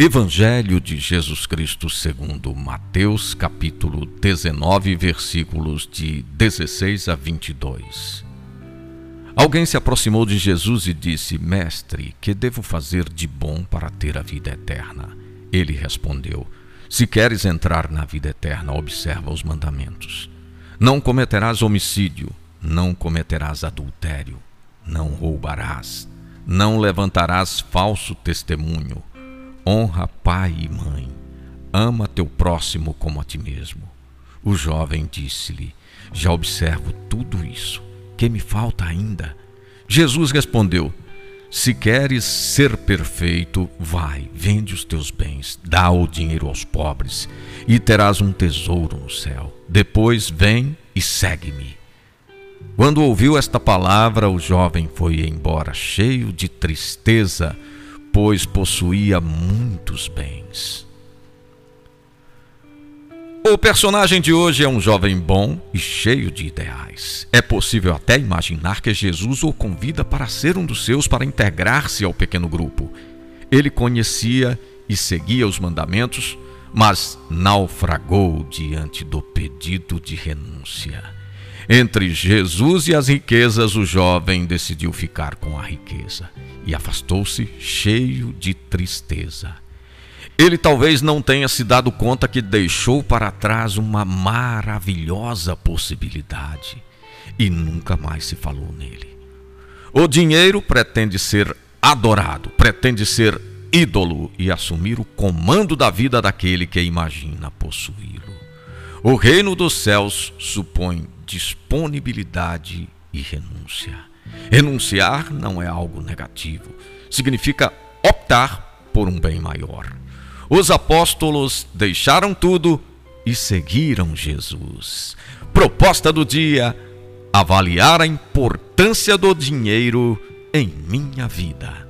Evangelho de Jesus Cristo segundo Mateus, capítulo 19, versículos de 16 a 22. Alguém se aproximou de Jesus e disse: Mestre, que devo fazer de bom para ter a vida eterna? Ele respondeu: Se queres entrar na vida eterna, observa os mandamentos. Não cometerás homicídio, não cometerás adultério, não roubarás, não levantarás falso testemunho Honra pai e mãe. Ama teu próximo como a ti mesmo. O jovem disse-lhe: Já observo tudo isso. Que me falta ainda? Jesus respondeu: Se queres ser perfeito, vai, vende os teus bens, dá o dinheiro aos pobres e terás um tesouro no céu. Depois vem e segue-me. Quando ouviu esta palavra, o jovem foi embora cheio de tristeza pois possuía muitos bens. O personagem de hoje é um jovem bom e cheio de ideais. É possível até imaginar que Jesus o convida para ser um dos seus para integrar-se ao pequeno grupo. Ele conhecia e seguia os mandamentos, mas naufragou diante do pedido de renúncia. Entre Jesus e as riquezas, o jovem decidiu ficar com a riqueza e afastou-se cheio de tristeza. Ele talvez não tenha se dado conta que deixou para trás uma maravilhosa possibilidade e nunca mais se falou nele. O dinheiro pretende ser adorado, pretende ser ídolo e assumir o comando da vida daquele que imagina possuí-lo. O reino dos céus supõe disponibilidade e renúncia. Renunciar não é algo negativo, significa optar por um bem maior. Os apóstolos deixaram tudo e seguiram Jesus. Proposta do dia: avaliar a importância do dinheiro em minha vida.